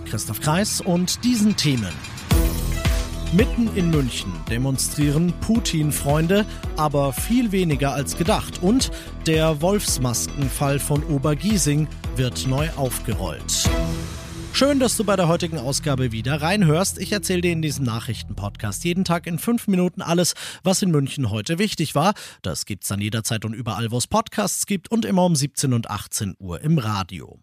Christoph Kreis und diesen Themen. Mitten in München demonstrieren Putin-Freunde, aber viel weniger als gedacht. Und der Wolfsmaskenfall von Obergiesing wird neu aufgerollt. Schön, dass du bei der heutigen Ausgabe wieder reinhörst. Ich erzähle dir in diesem Nachrichtenpodcast jeden Tag in fünf Minuten alles, was in München heute wichtig war. Das gibt's dann jederzeit und überall, wo es Podcasts gibt und immer um 17 und 18 Uhr im Radio.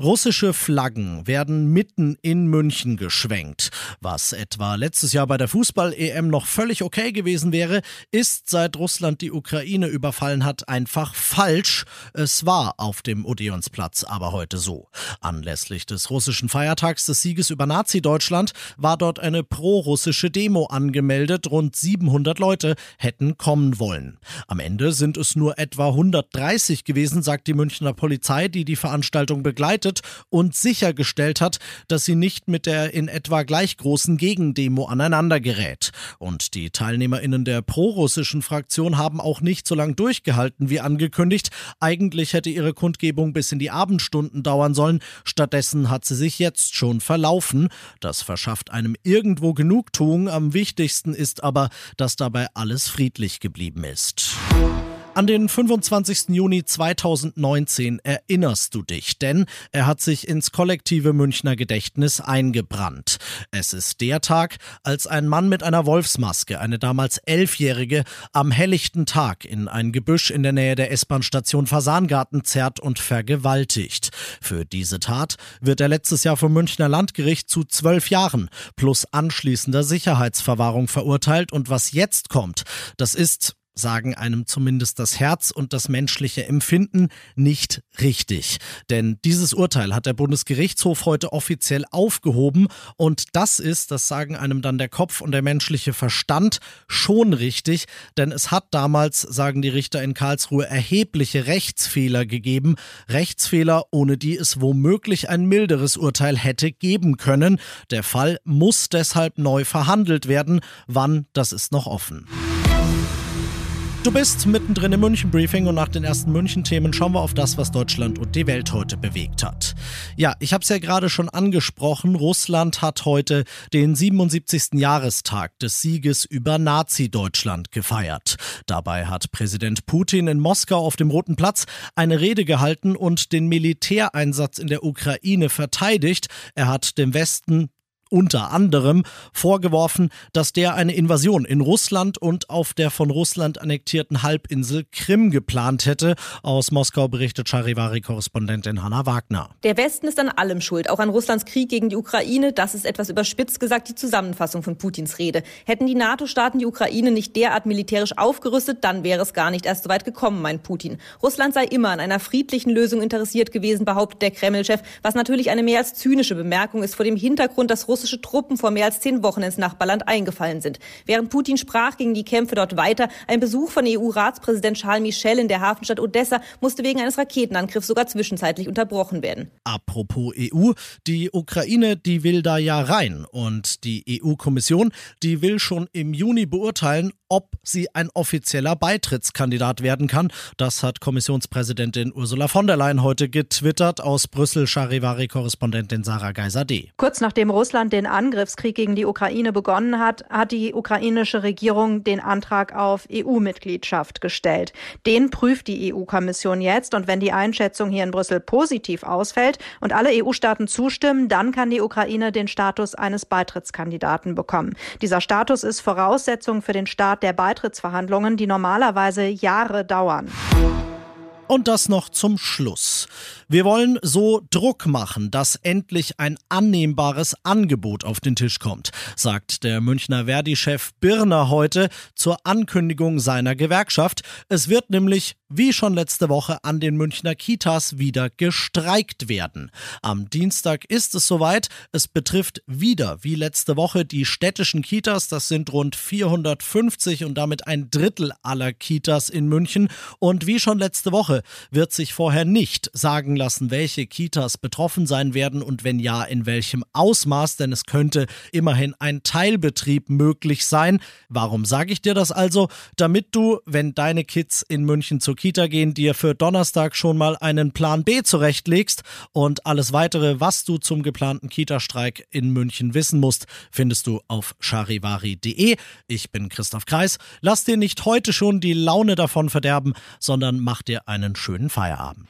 Russische Flaggen werden mitten in München geschwenkt. Was etwa letztes Jahr bei der Fußball-EM noch völlig okay gewesen wäre, ist seit Russland die Ukraine überfallen hat einfach falsch. Es war auf dem Odeonsplatz aber heute so. Anlässlich des russischen Feiertags des Sieges über Nazi-Deutschland war dort eine pro-russische Demo angemeldet. Rund 700 Leute hätten kommen wollen. Am Ende sind es nur etwa 130 gewesen, sagt die Münchner Polizei, die die Veranstaltung begleitet begleitet und sichergestellt hat, dass sie nicht mit der in etwa gleich großen Gegendemo aneinander gerät. Und die TeilnehmerInnen der prorussischen Fraktion haben auch nicht so lange durchgehalten wie angekündigt. Eigentlich hätte ihre Kundgebung bis in die Abendstunden dauern sollen. Stattdessen hat sie sich jetzt schon verlaufen. Das verschafft einem irgendwo Genugtuung. Am wichtigsten ist aber, dass dabei alles friedlich geblieben ist. An den 25. Juni 2019 erinnerst du dich, denn er hat sich ins kollektive Münchner Gedächtnis eingebrannt. Es ist der Tag, als ein Mann mit einer Wolfsmaske, eine damals Elfjährige, am helllichten Tag in ein Gebüsch in der Nähe der S-Bahn-Station Fasangarten zerrt und vergewaltigt. Für diese Tat wird er letztes Jahr vom Münchner Landgericht zu zwölf Jahren plus anschließender Sicherheitsverwahrung verurteilt und was jetzt kommt, das ist sagen einem zumindest das Herz und das menschliche Empfinden nicht richtig. Denn dieses Urteil hat der Bundesgerichtshof heute offiziell aufgehoben und das ist, das sagen einem dann der Kopf und der menschliche Verstand schon richtig, denn es hat damals, sagen die Richter in Karlsruhe, erhebliche Rechtsfehler gegeben, Rechtsfehler, ohne die es womöglich ein milderes Urteil hätte geben können. Der Fall muss deshalb neu verhandelt werden. Wann, das ist noch offen. Du bist mittendrin im München-Briefing und nach den ersten München-Themen schauen wir auf das, was Deutschland und die Welt heute bewegt hat. Ja, ich habe es ja gerade schon angesprochen. Russland hat heute den 77. Jahrestag des Sieges über Nazi-Deutschland gefeiert. Dabei hat Präsident Putin in Moskau auf dem Roten Platz eine Rede gehalten und den Militäreinsatz in der Ukraine verteidigt. Er hat dem Westen unter anderem vorgeworfen, dass der eine Invasion in Russland und auf der von Russland annektierten Halbinsel Krim geplant hätte. Aus Moskau berichtet Charivari-Korrespondentin Hanna Wagner. Der Westen ist an allem schuld, auch an Russlands Krieg gegen die Ukraine. Das ist etwas überspitzt gesagt die Zusammenfassung von Putins Rede. Hätten die NATO-Staaten die Ukraine nicht derart militärisch aufgerüstet, dann wäre es gar nicht erst so weit gekommen, meint Putin. Russland sei immer an einer friedlichen Lösung interessiert gewesen, behauptet der Kreml-Chef, was natürlich eine mehr als zynische Bemerkung ist vor dem Hintergrund, dass Russland russische Truppen vor mehr als zehn Wochen ins Nachbarland eingefallen sind. Während Putin sprach, gingen die Kämpfe dort weiter. Ein Besuch von EU-Ratspräsident Charles Michel in der Hafenstadt Odessa musste wegen eines Raketenangriffs sogar zwischenzeitlich unterbrochen werden. Apropos EU, die Ukraine, die will da ja rein. Und die EU-Kommission, die will schon im Juni beurteilen, ob sie ein offizieller Beitrittskandidat werden kann. Das hat Kommissionspräsidentin Ursula von der Leyen heute getwittert aus Brüssel, Charivari-Korrespondentin Sarah Geiser-D. Kurz nachdem Russland den Angriffskrieg gegen die Ukraine begonnen hat, hat die ukrainische Regierung den Antrag auf EU-Mitgliedschaft gestellt. Den prüft die EU-Kommission jetzt und wenn die Einschätzung hier in Brüssel positiv ausfällt und alle EU-Staaten zustimmen, dann kann die Ukraine den Status eines Beitrittskandidaten bekommen. Dieser Status ist Voraussetzung für den Start Start der Beitrittsverhandlungen, die normalerweise Jahre dauern. Und das noch zum Schluss. Wir wollen so Druck machen, dass endlich ein annehmbares Angebot auf den Tisch kommt, sagt der Münchner Verdi-Chef Birner heute zur Ankündigung seiner Gewerkschaft. Es wird nämlich wie schon letzte Woche an den Münchner Kitas wieder gestreikt werden. Am Dienstag ist es soweit. Es betrifft wieder, wie letzte Woche, die städtischen Kitas. Das sind rund 450 und damit ein Drittel aller Kitas in München. Und wie schon letzte Woche wird sich vorher nicht sagen lassen, welche Kitas betroffen sein werden und wenn ja, in welchem Ausmaß, denn es könnte immerhin ein Teilbetrieb möglich sein. Warum sage ich dir das also? Damit du, wenn deine Kids in München zur Kita gehen, dir für Donnerstag schon mal einen Plan B zurechtlegst und alles weitere, was du zum geplanten Kita-Streik in München wissen musst, findest du auf charivari.de. Ich bin Christoph Kreis. Lass dir nicht heute schon die Laune davon verderben, sondern mach dir einen schönen Feierabend.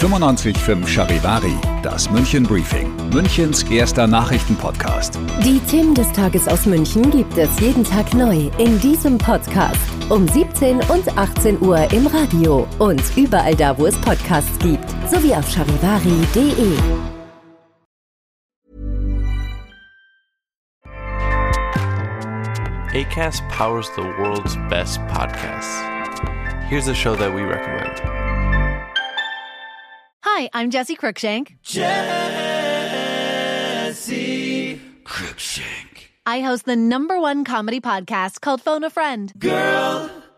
95.5 Charivari, das München Briefing, Münchens erster Nachrichtenpodcast. Die Themen des Tages aus München gibt es jeden Tag neu in diesem Podcast um 17 und 18 Uhr im Radio und überall da, wo es Podcasts gibt, sowie auf charivari.de. ACAST powers the world's best podcasts. Here's a show that we recommend. Hi, I'm Jesse Cruikshank. Jesse Cruikshank. I host the number one comedy podcast called Phone a Friend. Girl,